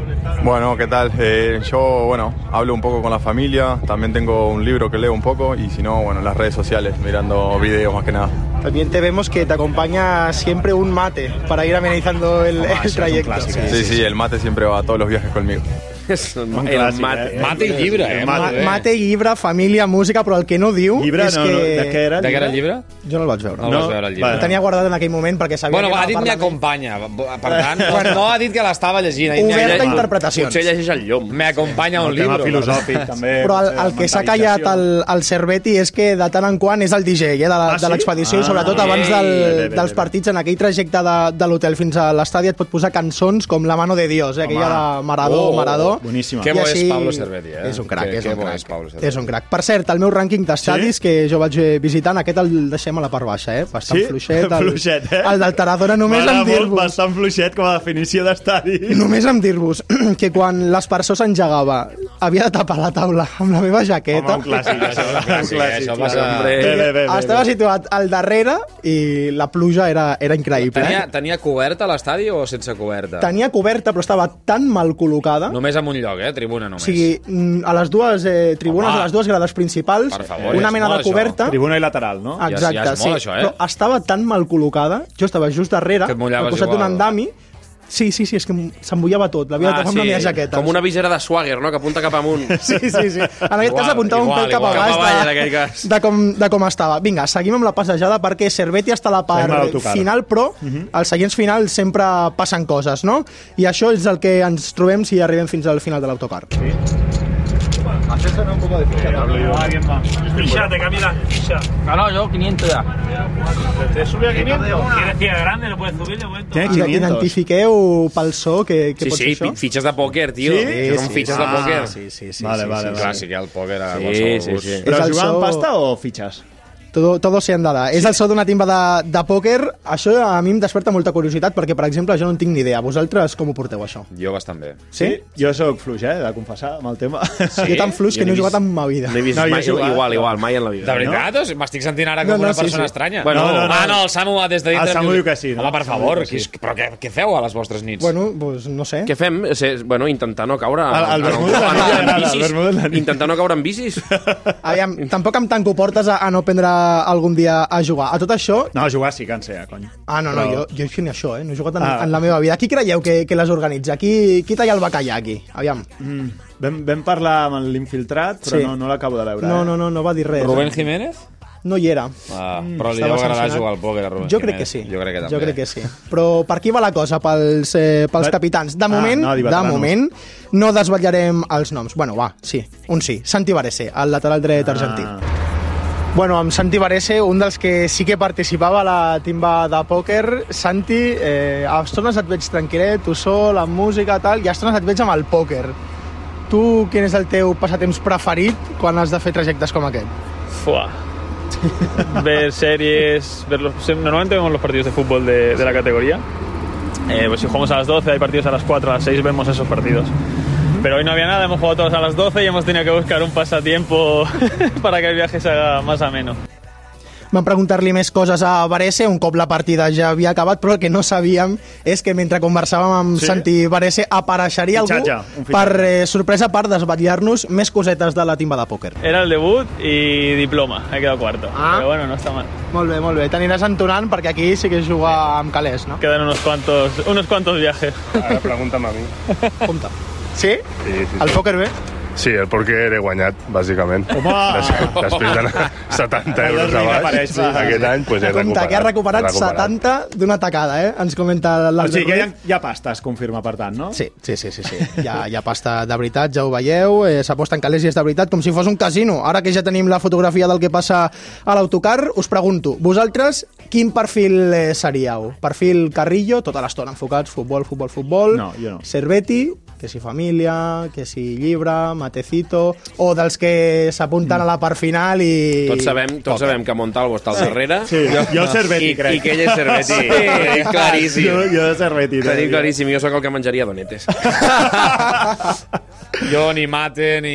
Bueno, ¿qué tal? Eh, yo, bueno, hablo un poco con la familia, también tengo un libro que leo un poco y si no, bueno, en las redes sociales, mirando videos más que nada. También te vemos que te acompaña siempre un mate para ir amenizando el, és el trayecto. clàssic, Sí, sí, el mate siempre va a todos los viajes conmigo. És un, Un el clàssic, mate. eh? Mate i llibre, eh? Mate. Bé. Mate, llibre, família, música, però el que no diu Llibre, és no, que... no, de què era? De què era el llibre? Jo no el vaig veure. No, el vas veure, el llibre. El tenia guardat en aquell moment perquè sabia Bueno, que ha dit de- acompanya. Per tant, no, no ha dit que l'estava llegint. Oberta "M'hi- a interpretacions. Potser llegeix el llom. Me acompanya un El tema llibre. filosòfic, també. Però el, el que s'ha callat el, el Cerveti és que de tant en quant és el DJ eh, de la- Ah, de sí? l'expedició Ah, i sobretot ok. abans del, dels partits en aquell trajecte de, de l'hotel fins a l'estadi et pot posar cançons com La mano de Dios, eh, aquella de Maradó, Oh. Boníssima. Que bo és així- Pablo Cerveti, eh? És un crac, Que- és que un crac. és Pablo Cerveti. És un crac. Per cert, el meu rànquing d'estadis Sí? que jo vaig eh, visitant, aquest el deixem a la part baixa, eh? Bastant Sí? fluixet. El, Fluixet, eh? El del Taradona només M'agrada amb molt, dir-vos... Bastant fluixet com a definició d'estadi. Només amb dir-vos que quan l'espersor s'engegava havia de tapar la taula amb la meva jaqueta. Home, un clàssic, això. Un clàssic, clàssic, això passa-. Bé, bé, bé, bé, Estava bé. situat al darrere i la pluja era, era increïble. Tenia, eh? tenia coberta l'estadi o sense coberta? Tenia coberta, però estava tan mal col·locada Només en un lloc, eh? Tribuna O només. sigui, mm, a les dues eh, tribunes, Home. a les dues grades principals, Per favor, una és mena de coberta... això. Tribuna i lateral, no? Ja és- Exacte, ja és molt, sí. això, eh? Però estava tan mal col·locada, jo estava just darrere, al costat d'un igual. Sí, sí, sí, és que em- s'embullava tot. L'havia de tapar amb la meva jaqueta. Ah, Com una visera de Swagger, no?, que apunta cap amunt. Sí, sí, sí. En aquest Igual, cas apuntava un igual, pèl cap igual. a baix, Cap avall, de, cas. de, com, de com estava. Vinga, seguim amb la passejada perquè Cerveti està a la part final, però als seients finals sempre passen coses, no? I això és el que ens trobem si arribem fins al final de l'autocar. Un poco de Fíjate, Camila. No, no, yo 500 ya. ¿Te sube a 500? ¿Quieres que grande? ¿Lo puedes subir de momento? I identifiqueu pel so que, que Sí, pot sí, ser això? fitxes de pòquer, tio. Sí? Són Sí, fitxes sí. de pòquer. Ah, sí, sí, sí, Vale, sí, vale, sí, vale. Eh, el pòquer a Sí, qualsevol sí, gust. sí. Però És el jugant so- pasta o fitxes? Todo, todo se han dado. És el so d'una timba de, de pòquer. Això a mi em desperta molta curiositat perquè, per exemple, jo no en tinc ni idea. Vosaltres com ho porteu, això? Jo bastant bé. Sí? Jo sóc fluix, eh, de confessar, amb el tema. Sí? Jo tan fluix que no he jugat en ma vida. No he vist No, jo mai, jugat, igual, no. igual, mai en la vida. De veritat? No? M'estic sentint ara com No, no, una sí, persona sí. estranya. Bueno, No, no, no. Ah, no, el Samu va des de dintre. El Samu diu que sí, no? Home, per favor, que sí. qui- però què, què feu a les vostres nits? Bueno, doncs no sé. Què fem? Se, bueno, intentar no caure... La nit. Intentar no caure en bicis. Aviam, tampoc em tanco portes a, a no aprendre algun dia a jugar. A tot això... No, jugar sí que en sé, cony. Ah, no, no, Però- jo, jo és que ni això, eh? No he jugat en, Ah. en la meva vida. Qui creieu que, que les organitza? Qui, qui talla el bacallà aquí? Aviam. Mm. Vam, vam parlar amb l'infiltrat, però Sí. no, no l'acabo de veure. No, eh? no, no, no va dir res. Rubén Jiménez? No hi era. Ah, Mm, però li estava deu agradar jugar al pòquer a Rubén Jo crec Jiménez. que sí. Jo crec que també. Jo crec que sí. Però per aquí va la cosa, pels, eh, pels capitans. De Ah, moment, no, de moment, no desvetllarem els noms. Bueno, va, sí, un sí. Santi Barese, el lateral dret argentí. Ah. Bueno, amb Santi Barese, un dels que sí que participava a la timba de pòquer. Santi, eh, a estones et veig tranquil·let, tu sol, amb música, tal, i a estones et veig amb el pòquer. Tu, quin és el teu passatemps preferit quan has de fer trajectes com aquest? Fua. ver series, ver los, normalmente vemos los partidos de fútbol de, de la categoría. Eh, pues si jugamos a las 12, hay partidos a las 4, a las 6, vemos esos partidos. Pero hoy no había nada, hemos jugado todos a las 12 y hemos tenido que buscar un pasatiempo para que el viaje se haga más ameno. Vam preguntar-li més coses a Varese un cop la partida ja havia acabat, però el que no sabíem és que mentre conversàvem amb Sí? sí? Santi Varese apareixeria Fitxatge, algú per eh, sorpresa per desvetllar-nos més cosetes de la timba de pòquer. Era el debut y diploma, he quedado cuarto. Ah. Pero bueno, no está mal. Molt bé, molt bé. T'aniràs entonant perquè aquí sí que es juga amb calés, no? Quedan unos cuantos, unos cuantos viajes. Ara pregunta'm a mi. Compte. Sí? Sí, sí, El pòquer bé? Sí, el pòquer he guanyat, bàsicament. Home! Des, després d'anar 70 euros a baix, apareix, sí, sí. aquest any pues, he Compte, recuperat. que ha recuperat, he 70 d'una tacada, eh? Ens comenta O l'Albert sigui que hi ha, hi ha pasta, es confirma, per tant, no? Sí, sí, sí, sí, sí. Hi, ha, hi ha pasta de veritat, ja ho veieu, eh, s'aposta en calés i és de veritat, com si fos un casino. Ara que ja tenim la fotografia del que passa a l'autocar, us pregunto, vosaltres quin perfil eh, seríeu? Perfil Carrillo, tota l'estona enfocats, futbol, futbol, futbol, No, jo no. Cerveti, que si família, que si llibre, matecito, o dels que s'apunten a la part final i... Tots sabem, tots sabem que Montalvo està al darrere. Sí, jo, jo Cerveti, I, crec. I que ell és Cerveti. Sí, claríssim. Jo, jo Cerveti. Tenim claríssim, jo sóc el que menjaria donetes. Jo ni mate ni...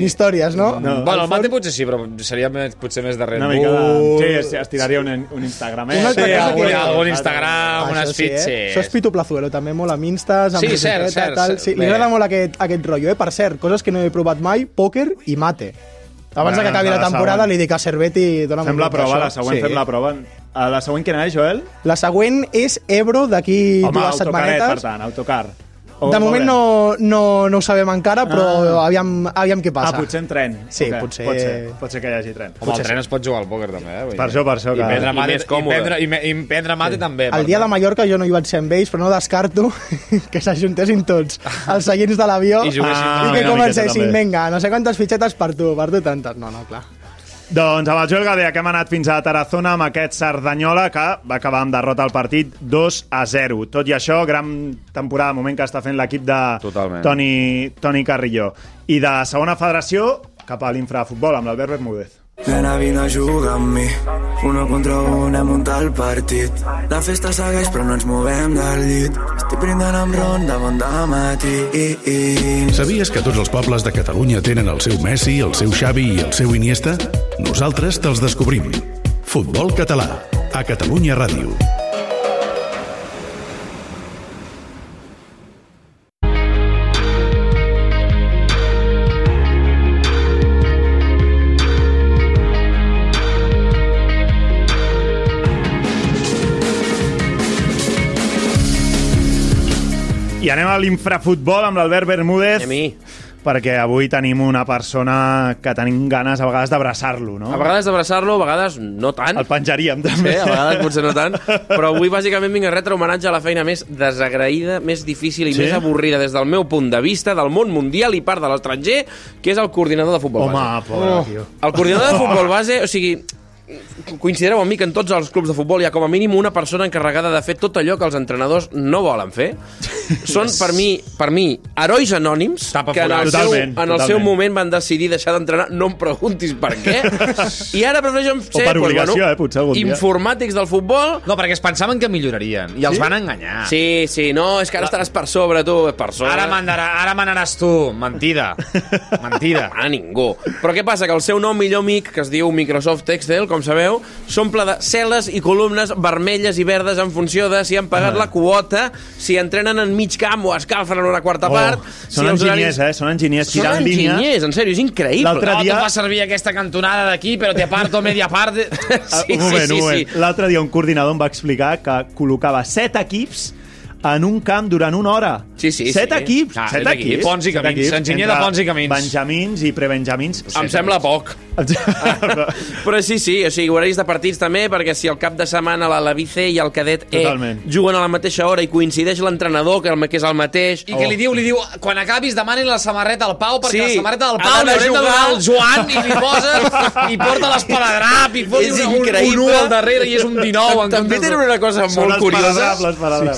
Ni històries, no? no. Bueno, el mate potser sí, però seria més, potser més de Red Una Bull. mica de... Sí, es, es tiraria un, un Instagram. Eh? Una altra Sí, cosa algun, que- algun Instagram, unes sí, eh? fitxes. Això és Pitu Plazuelo, també molt amb instes, amb Sí, cert, cert, tal. cert. Sí, li agrada molt aquest, aquest rotllo, eh? Per cert, coses que no he provat mai, pòquer i mate. Abans Bueno, de que acabi la la temporada següent. li dic a Cerveti... Dóna'm Fem un la cop prova, d'això. la següent fem la prova. A la següent quina és, Joel? La següent és Ebro d'aquí Home, dues autocaret, setmanetes. per tant, autocar. O De moment no, no, no ho sabem encara, però Ah. aviam, aviam què passa. Ah, potser en tren. Sí, Ok, potser- Pot ser, pot ser que hi hagi tren. Home, el tren es pot jugar al pòquer també, eh? Vull Per això, per això, I que- prendre i mate, còmode. I prendre, i, me- i prendre mate també. per El dia de tant. Mallorca jo no hi vaig ser amb ells, però no descarto que s'ajuntessin tots els seients de l'avió I juguessin i també que comencessin, també. vinga, no sé quantes fitxetes per tu, per tu tantes. No, no, clar. Doncs amb el Joel Gadea que hem anat fins a Tarazona amb aquest Cerdanyola que va acabar amb derrota al partit 2 a 0. Tot i això, gran temporada de moment que està fent l'equip de Totalment. Toni, Toni Carrillo. I de segona federació cap a l'infrafutbol amb l'Albert Bermúdez. Nena, vine a jugar amb mi. Uno contra un hem muntat el partit. La festa segueix però no ens movem del llit. Estic brindant amb ron de bon matí. I, i... Sabies que tots els pobles de Catalunya tenen el seu Messi, el seu Xavi i el seu Iniesta? Nosaltres te'ls descobrim. Futbol català, a Catalunya Ràdio. Anem a l'infrafutbol amb l'Albert Bermúdez. I a mi. Perquè avui tenim una persona que tenim ganes a vegades d'abraçar-lo, no? A vegades d'abraçar-lo, a vegades no tant. El penjaríem, Sí, també. a vegades potser no tant. Però avui, bàsicament, vinc a retre homenatge a la feina més desagraïda, més difícil i Sí? més avorrida des del meu punt de vista, del món mundial i part de l'estranger, que és el coordinador de futbol Home, base. pobre, tio. El coordinador de futbol base, o sigui, coincidireu amb mi que en tots els clubs de futbol hi ha com a mínim una persona encarregada de fer tot allò que els entrenadors no volen fer. Són, per mi, per mi herois anònims que en el, seu, Totalment, en el seu moment van decidir deixar d'entrenar, no em preguntis per què, i ara prefereixen ser per doncs, obligació, eh, potser algun dia. informàtics del futbol. No, perquè es pensaven que millorarien i els van enganyar. Sí, sí, no, és que ara estaràs per sobre, tu, per sobre. Ara mandarà, ara manaràs tu. Mentida. Mentida. A ningú. Però què passa? Que el seu nou millor amic, que es diu Microsoft Excel, com sabeu, s'omple de cel·les i columnes vermelles i verdes en funció de si han pagat la quota, si entrenen en mig camp o escalfen en una quarta Oh, part... són si enginyers, eh? Són enginyers Són tirant línia. enginyers, en sèrio, és increïble. L'altre dia- tu fa servir aquesta cantonada d'aquí, però te parto media part. De... Sí, un moment, sí, un sí, moment. L'altre dia un coordinador em va explicar que col·locava set equips en un camp durant una hora. Sí, sí, set sí. equips. Ah, set set equips. equips. Ponts i camins. equips, Enginyer de ponts i camins. Benjamins i prebenjamins. Em sembla poc. Però sí, sí, o sigui, horaris de partits també, perquè si el cap de setmana la, la BC i el cadet E Totalment. juguen a la mateixa hora i coincideix l'entrenador, que, és el mateix... I que li diu, li diu, quan acabis demani la samarreta al Pau, perquè Sí. la samarreta del Pau l'haurem de donar jugar. al Joan i li posa, i porta l'espadadrap, i fot És un, un, un increïble. 1 al darrere i és un 19. en També tenen una cosa Són molt els curiosa.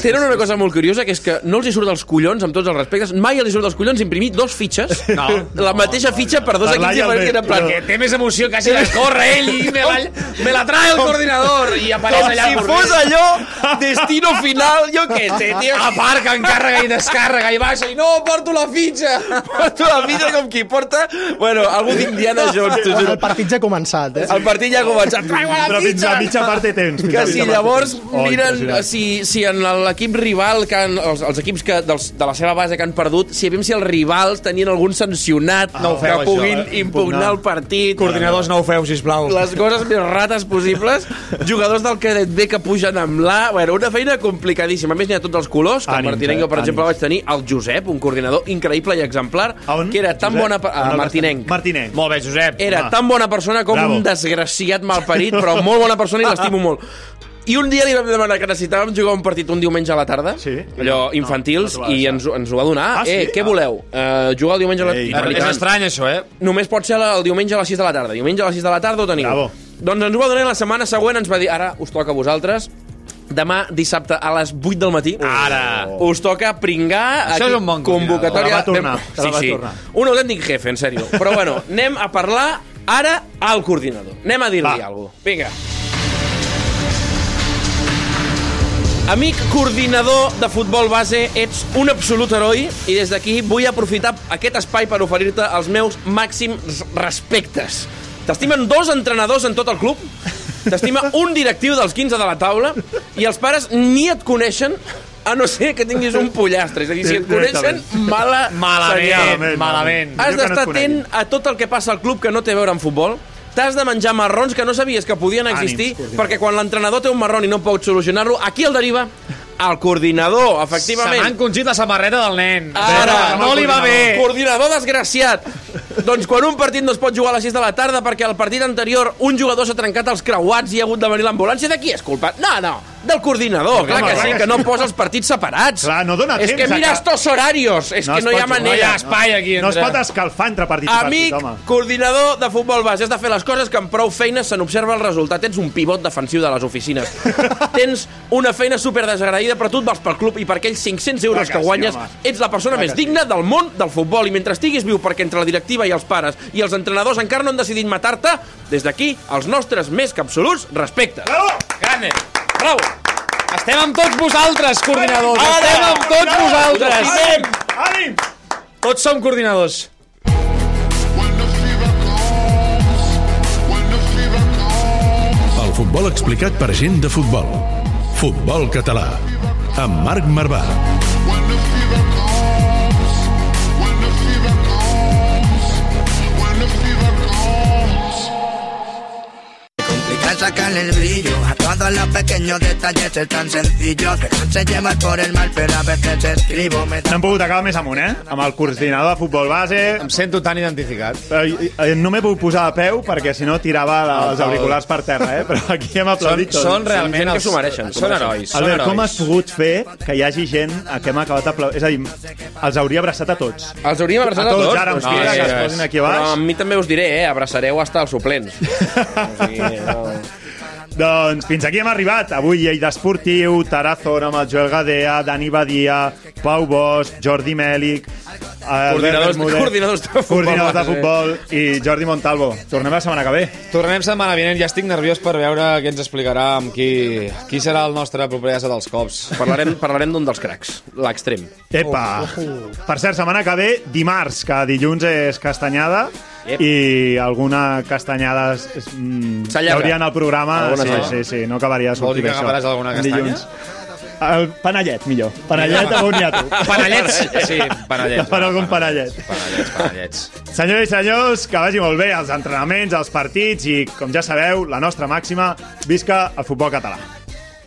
Tenen una cosa molt curiosa, que és que no els hi surt dels collons, amb tots els respectes, mai els hi surt dels collons imprimir dos fitxes, No. la mateixa fitxa per dos Per equips diferents, que en plan... Perquè té més emoció quasi de córrer ell i me la, me la trae el coordinador i apareix Com allà si por fos allò destino final, jo què sé, tio. Aparca, encàrrega i descàrrega i baixa i no, porto la fitxa. Porto la fitxa com qui porta... Bueno, algú d'Indiana Jones, t'ho juro. El partit ja ha començat, eh? El partit ja ha començat. Traigo la Però fins a mitja part té temps. fins a Que si llavors. Oh, miren si, si en l'equip rival, que han, els, els equips que, dels, de la seva base que han perdut, si aviam si els rivals tenien algun sancionat No ho feu, que puguin això, eh? impugnar el partit. Coordinadors, no ho feu, sisplau. les coses més rates possibles, jugadors del cadet B que pugen amb l'A, bueno, una feina complicadíssima. A més, n'hi ha tots els colors, que Ànims, Martinenc, eh? per exemple, Ànims. vaig tenir el Josep, un coordinador increïble i exemplar, on? que era tan Josep? bona... el A Martinenc. Martinenc. Molt bé, Josep. Era Home. tan bona persona com Bravo. un desgraciat malparit, però molt bona persona i l'estimo molt. I un dia li vam demanar que necessitàvem jugar un partit un diumenge a la tarda, Sí. allò infantils, no va i ens, ens ho va donar. Ah, sí? Eh, què Ah. voleu? Uh, jugar el diumenge a la Ei, I És, estrany, això, eh? Només pot ser el diumenge a les 6 de la tarda. Diumenge a les 6 de la tarda ho teniu. Bravo. Doncs ens ho va donar la setmana següent ens va dir ara us toca a vosaltres demà dissabte a les 8 del matí Ara. us toca pringar Això és un bon convocatòria Te la va tornar, te la va sí, sí. tornar. un autèntic jefe, en sèrio però bueno, anem a parlar ara al coordinador anem a dir-li alguna cosa vinga Amic coordinador de futbol base, ets un absolut heroi i des d'aquí vull aprofitar aquest espai per oferir-te els meus màxims respectes. T'estimen dos entrenadors en tot el club, t'estima un directiu dels 15 de la taula i els pares ni et coneixen a no ser que tinguis un pollastre. És a dir, si et coneixen, mala Malament, senyal. malament. Has d'estar atent a tot el que passa al club que no té a veure amb futbol. T'has de menjar marrons que no sabies que podien existir, Ànims, coordinador. perquè quan l'entrenador té un marrón i no pot solucionar-lo, aquí el deriva al coordinador, Se efectivament. m'ha encongit la samarreta del nen. Ara, no li va bé. Coordinador desgraciat. doncs quan un partit no es pot jugar a les 6 de la tarda perquè al partit anterior un jugador s'ha trencat els creuats i ha hagut de venir l'ambulància, de qui és culpa? No, no. Del coordinador, Home, clar que sí, que que no sí. posa els partits separats. Clar, no dona és temps que a mira que- estos horarios, és que es no hi ha manera. jugar, no. No es pot escalfar entre partit i Amic, partit, home. coordinador de futbol base, has de fer les coses que amb prou feines se n'observa el resultat. Ets un pivot defensiu de les oficines. Tens una feina super desagraïda, però tu et vas pel club i per aquells 500 euros Clar que que sí, guanyes home. ets la persona Clar més que sí. digna del món del futbol i mentre estiguis viu perquè entre la directiva i els pares i els entrenadors encara no han decidit matar-te, des d'aquí, els nostres més que absoluts respectes. Bravo! Grande. Bravo! Estem amb tots vosaltres, coordinadors. Ara! Estem amb tots Bravo! vosaltres. Estimem! Ànim! Tots som coordinadors. El futbol explicat per gent de futbol. Futbol català. Amb Marc Marvà. Complica sacarle el brillo a todos los pequeños detalles es tan sencillo que no se lleva por el mal pero a veces escribo me No hem pogut acabar més amunt, eh? Amb el coordinador de futbol base. Em sento tan identificat. Eh, No m'he pogut posar de peu perquè si no tirava la- els auriculars per terra, eh? Però aquí hem aplaudit Són- tots. són realment gent que els- s'ho mereixen, són herois, són Albert, com has pogut fer que hi hagi gent a que hem acabat aplaudint? És a dir, els hauria abraçat a tots. Els hauríem abraçat a a tots. tots. Ara però crida sí, que es posin aquí a Però baix. a mi també us diré, eh? Abraçareu hasta els suplents. o sigui, no... Doncs fins aquí hem arribat. Avui Lleida Esportiu, Tarazona amb el Joel Gadea, Dani Badia, Pau Bosch, Jordi Mèlic, Coordinadors- Bermúdez, coordinadors de futbol coordinadors de futbol i Jordi Montalvo. Tornem la setmana que ve. Tornem setmana vinent. Ja estic nerviós per veure què ens explicarà amb qui, qui serà el nostre proper ase dels cops. Parlarem, parlarem d'un dels cracs, l'extrem. Epa! Per cert, setmana que ve, dimarts, que dilluns és castanyada, Yep. i alguna castanyada mm, S'allarga. hi hauria en el programa. Alguna Sí, sí, sí, no acabaria de sortir dir que això. agafaràs alguna castanya? Dilluns. El panellet, millor. Panellet a boniato. Panellets? Sí, panellets. Per algun panellet. Panellets, panellets. Senyores i senyors, que vagi molt bé els entrenaments, els partits i, com ja sabeu, la nostra màxima, visca el futbol català.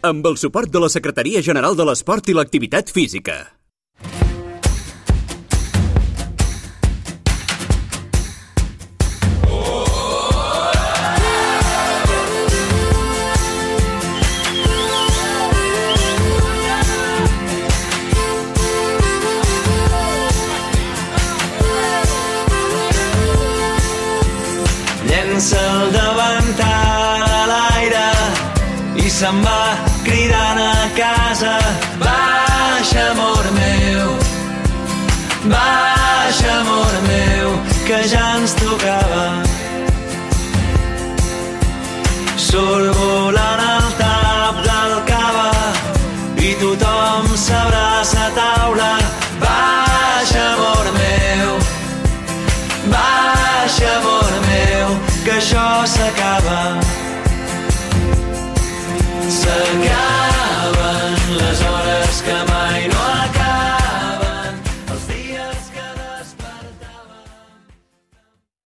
Amb el suport de la Secretaria General de l'Esport i l'Activitat Física. Que